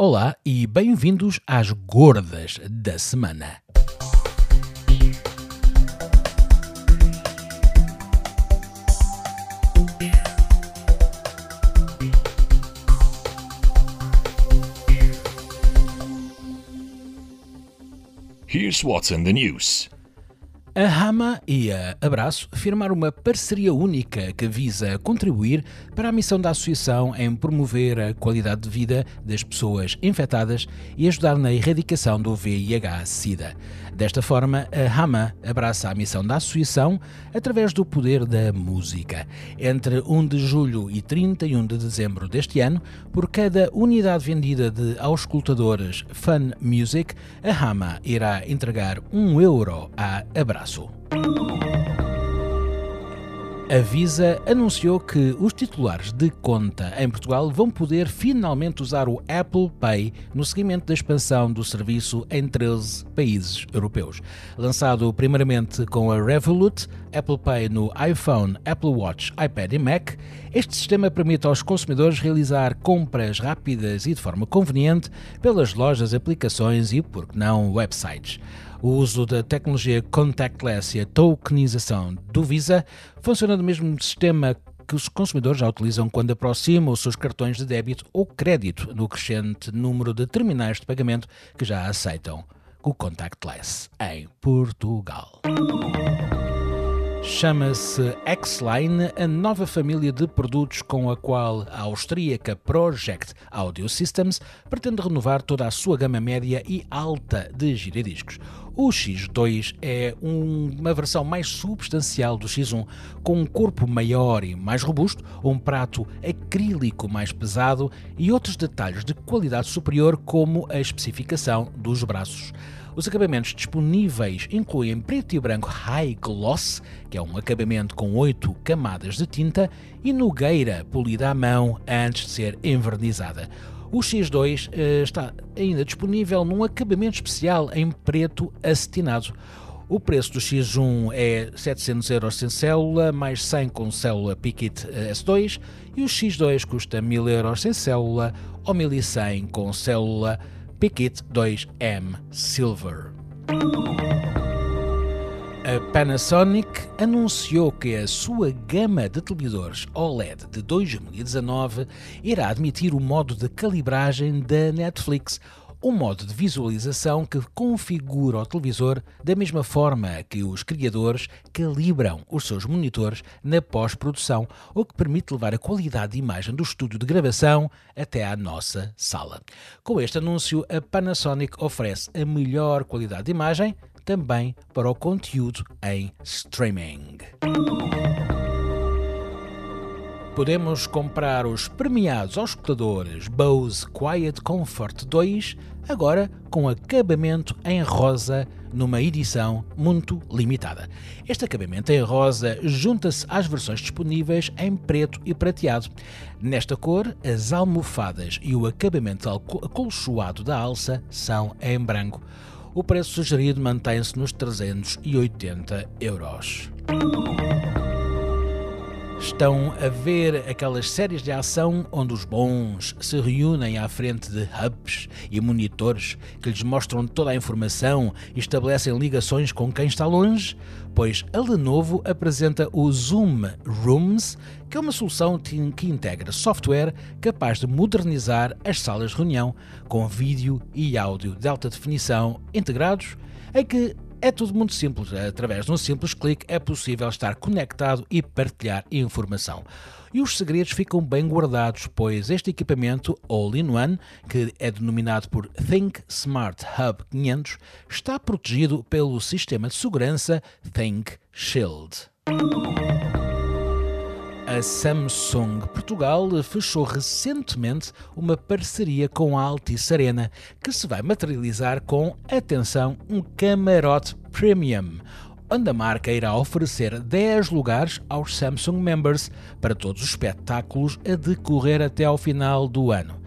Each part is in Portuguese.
Olá e bem-vindos às Gordas da Semana. Here's what's in the news. A Hama e a Abraço firmaram uma parceria única que visa contribuir para a missão da associação em promover a qualidade de vida das pessoas infectadas e ajudar na erradicação do VIH-Sida. Desta forma, a Hama abraça a missão da associação através do poder da música. Entre 1 de julho e 31 de dezembro deste ano, por cada unidade vendida de auscultadores Fun Music, a Hama irá entregar 1 euro a Abraço. A Visa anunciou que os titulares de conta em Portugal vão poder finalmente usar o Apple Pay no seguimento da expansão do serviço em 13 países europeus. Lançado primeiramente com a Revolut, Apple Pay no iPhone, Apple Watch, iPad e Mac, este sistema permite aos consumidores realizar compras rápidas e de forma conveniente pelas lojas, aplicações e, por que não, websites. O uso da tecnologia contactless e a tokenização do Visa funciona do mesmo sistema que os consumidores já utilizam quando aproximam os seus cartões de débito ou crédito no crescente número de terminais de pagamento que já aceitam o contactless em Portugal. Chama-se X-Line, a nova família de produtos com a qual a austríaca Project Audio Systems pretende renovar toda a sua gama média e alta de giradiscos. O X2 é uma versão mais substancial do X1, com um corpo maior e mais robusto, um prato acrílico mais pesado e outros detalhes de qualidade superior, como a especificação dos braços. Os acabamentos disponíveis incluem preto e branco High Gloss, que é um acabamento com 8 camadas de tinta, e nogueira polida à mão antes de ser envernizada. O X2 eh, está ainda disponível num acabamento especial em preto acetinado. O preço do X1 é 700 euros sem célula, mais 100 com célula Piquet eh, S2, e o X2 custa 1000 euros sem célula ou 1100 com célula Piquet 2M Silver. A Panasonic anunciou que a sua gama de televisores OLED de 2019 irá admitir o modo de calibragem da Netflix, um modo de visualização que configura o televisor da mesma forma que os criadores calibram os seus monitores na pós-produção, o que permite levar a qualidade de imagem do estúdio de gravação até à nossa sala. Com este anúncio, a Panasonic oferece a melhor qualidade de imagem também para o conteúdo em streaming. Podemos comprar os premiados auscultadores Bose Quiet Comfort 2 agora com acabamento em rosa numa edição muito limitada. Este acabamento em rosa junta-se às versões disponíveis em preto e prateado. Nesta cor, as almofadas e o acabamento acolchoado da alça são em branco. O preço sugerido mantém-se nos 380 euros. Estão a ver aquelas séries de ação onde os bons se reúnem à frente de hubs e monitores que lhes mostram toda a informação e estabelecem ligações com quem está longe? Pois a Lenovo apresenta o Zoom Rooms, que é uma solução que integra software capaz de modernizar as salas de reunião com vídeo e áudio de alta definição integrados, em que é tudo muito simples. Através de um simples clique é possível estar conectado e partilhar informação. E os segredos ficam bem guardados, pois este equipamento All-in-One, que é denominado por Think Smart Hub 500, está protegido pelo sistema de segurança Think Shield. A Samsung Portugal fechou recentemente uma parceria com a Altice Arena, que se vai materializar com, atenção, um camarote premium, onde a marca irá oferecer 10 lugares aos Samsung Members para todos os espetáculos a decorrer até ao final do ano.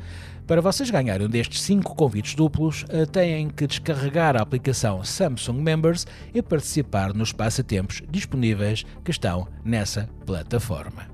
Para vocês ganharem um destes 5 convites duplos, eh, têm que descarregar a aplicação Samsung Members e participar nos passatempos disponíveis que estão nessa plataforma.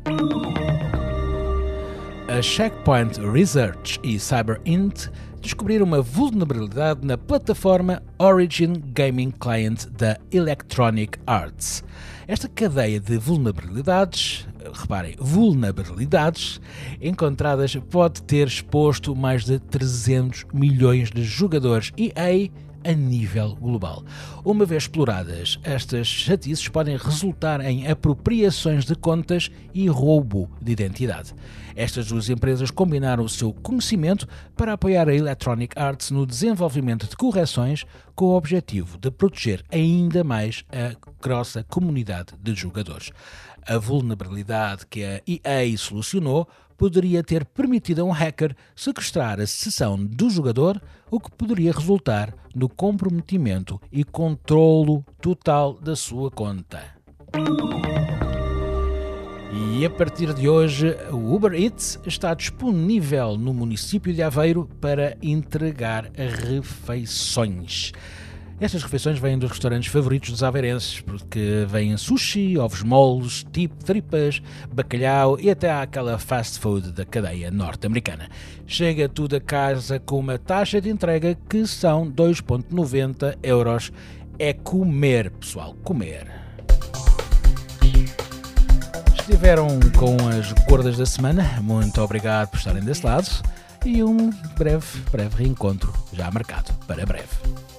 A Checkpoint Research e CyberInt descobriram uma vulnerabilidade na plataforma Origin Gaming Client da Electronic Arts. Esta cadeia de vulnerabilidades, reparem, vulnerabilidades encontradas pode ter exposto mais de 300 milhões de jogadores EA a nível global. Uma vez exploradas, estas chatices podem resultar em apropriações de contas e roubo de identidade. Estas duas empresas combinaram o seu conhecimento para apoiar a Electronic Arts no desenvolvimento de correções com o objetivo de proteger ainda mais a grossa comunidade de jogadores. A vulnerabilidade que a EA solucionou poderia ter permitido a um hacker sequestrar a sessão do jogador, o que poderia resultar no comprometimento e controlo total da sua conta. E a partir de hoje, o Uber Eats está disponível no município de Aveiro para entregar refeições. Estas refeições vêm dos restaurantes favoritos dos aveirenses, porque vêm sushi, ovos moles, tipo tripas, bacalhau e até aquela fast food da cadeia norte-americana. Chega tudo a casa com uma taxa de entrega que são 2,90 euros. É comer, pessoal, comer. Estiveram com as gordas da semana, muito obrigado por estarem desse lado e um breve, breve reencontro já marcado para breve.